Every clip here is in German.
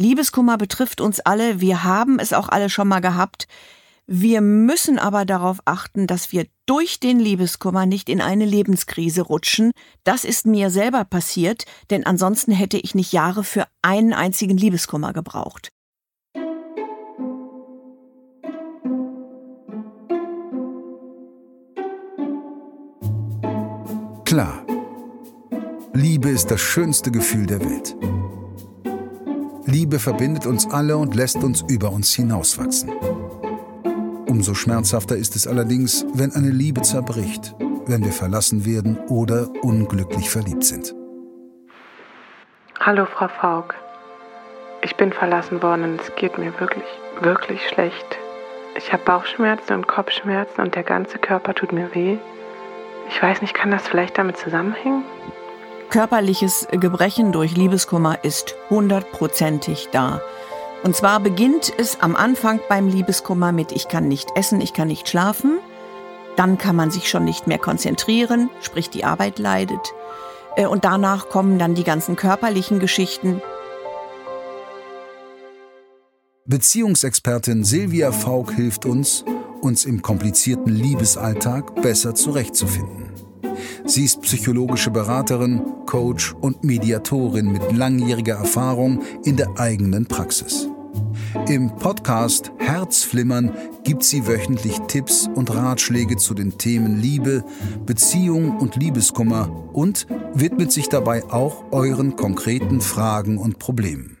Liebeskummer betrifft uns alle, wir haben es auch alle schon mal gehabt. Wir müssen aber darauf achten, dass wir durch den Liebeskummer nicht in eine Lebenskrise rutschen. Das ist mir selber passiert, denn ansonsten hätte ich nicht Jahre für einen einzigen Liebeskummer gebraucht. Klar, Liebe ist das schönste Gefühl der Welt. Liebe verbindet uns alle und lässt uns über uns hinauswachsen. Umso schmerzhafter ist es allerdings, wenn eine Liebe zerbricht, wenn wir verlassen werden oder unglücklich verliebt sind. Hallo, Frau Faulk. Ich bin verlassen worden und es geht mir wirklich, wirklich schlecht. Ich habe Bauchschmerzen und Kopfschmerzen und der ganze Körper tut mir weh. Ich weiß nicht, kann das vielleicht damit zusammenhängen? Körperliches Gebrechen durch Liebeskummer ist hundertprozentig da. Und zwar beginnt es am Anfang beim Liebeskummer mit Ich kann nicht essen, ich kann nicht schlafen. Dann kann man sich schon nicht mehr konzentrieren, sprich die Arbeit leidet. Äh, und danach kommen dann die ganzen körperlichen Geschichten. Beziehungsexpertin Silvia Faulk hilft uns, uns im komplizierten Liebesalltag besser zurechtzufinden. Sie ist psychologische Beraterin, Coach und Mediatorin mit langjähriger Erfahrung in der eigenen Praxis. Im Podcast Herzflimmern gibt sie wöchentlich Tipps und Ratschläge zu den Themen Liebe, Beziehung und Liebeskummer und widmet sich dabei auch euren konkreten Fragen und Problemen.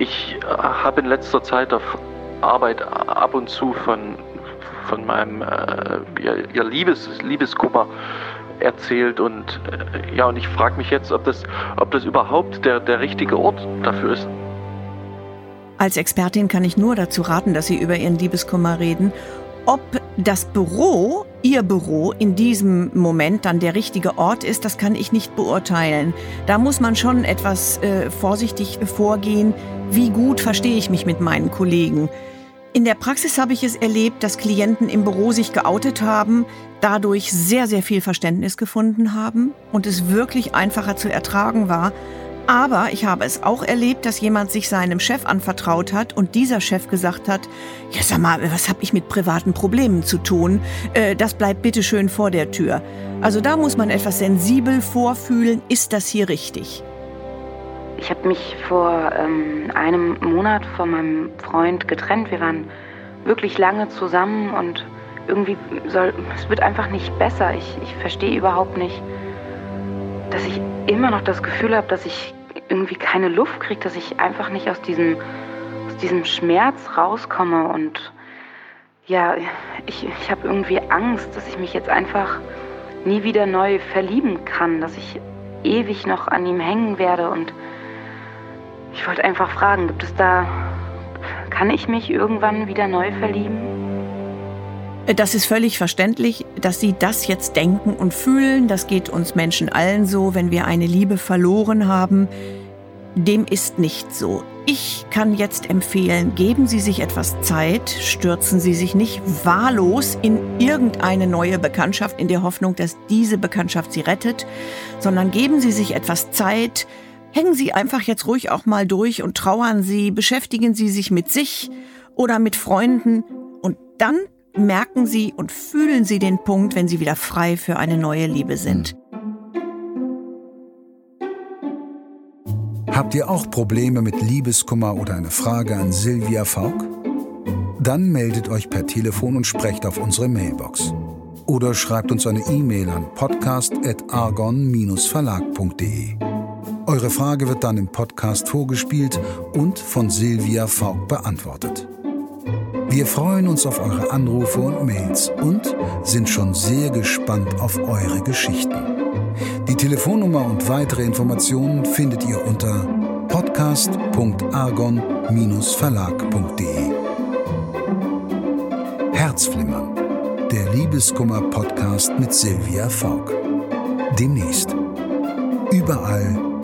Ich äh, habe in letzter Zeit auf Arbeit ab und zu von, von meinem äh, ihr Liebes, Liebeskummer erzählt und äh, ja, und ich frage mich jetzt, ob das, ob das überhaupt der, der richtige Ort dafür ist. Als Expertin kann ich nur dazu raten, dass Sie über Ihren Liebeskummer reden. Ob das Büro, Ihr Büro, in diesem Moment dann der richtige Ort ist, das kann ich nicht beurteilen. Da muss man schon etwas äh, vorsichtig vorgehen. Wie gut verstehe ich mich mit meinen Kollegen? In der Praxis habe ich es erlebt, dass Klienten im Büro sich geoutet haben, dadurch sehr, sehr viel Verständnis gefunden haben und es wirklich einfacher zu ertragen war. Aber ich habe es auch erlebt, dass jemand sich seinem Chef anvertraut hat und dieser Chef gesagt hat, ja sag mal, was habe ich mit privaten Problemen zu tun? Äh, das bleibt bitte schön vor der Tür. Also da muss man etwas sensibel vorfühlen, ist das hier richtig? Ich habe mich vor ähm, einem Monat von meinem Freund getrennt. Wir waren wirklich lange zusammen und irgendwie soll es wird einfach nicht besser. Ich, ich verstehe überhaupt nicht, dass ich immer noch das Gefühl habe, dass ich irgendwie keine Luft kriege, dass ich einfach nicht aus diesem, aus diesem Schmerz rauskomme. Und ja, ich, ich habe irgendwie Angst, dass ich mich jetzt einfach nie wieder neu verlieben kann, dass ich ewig noch an ihm hängen werde und ich wollte einfach fragen, gibt es da, kann ich mich irgendwann wieder neu verlieben? Das ist völlig verständlich, dass Sie das jetzt denken und fühlen. Das geht uns Menschen allen so, wenn wir eine Liebe verloren haben. Dem ist nicht so. Ich kann jetzt empfehlen, geben Sie sich etwas Zeit, stürzen Sie sich nicht wahllos in irgendeine neue Bekanntschaft in der Hoffnung, dass diese Bekanntschaft Sie rettet, sondern geben Sie sich etwas Zeit, Hängen Sie einfach jetzt ruhig auch mal durch und trauern Sie, beschäftigen Sie sich mit sich oder mit Freunden und dann merken Sie und fühlen Sie den Punkt, wenn Sie wieder frei für eine neue Liebe sind. Habt ihr auch Probleme mit Liebeskummer oder eine Frage an Silvia Faulk? Dann meldet euch per Telefon und sprecht auf unsere Mailbox. Oder schreibt uns eine E-Mail an podcast.argon-verlag.de. Eure Frage wird dann im Podcast vorgespielt und von Silvia Faulk beantwortet. Wir freuen uns auf eure Anrufe und Mails und sind schon sehr gespannt auf eure Geschichten. Die Telefonnummer und weitere Informationen findet ihr unter podcast.argon-verlag.de. Herzflimmern, der Liebeskummer-Podcast mit Silvia Faulk. Demnächst. Überall,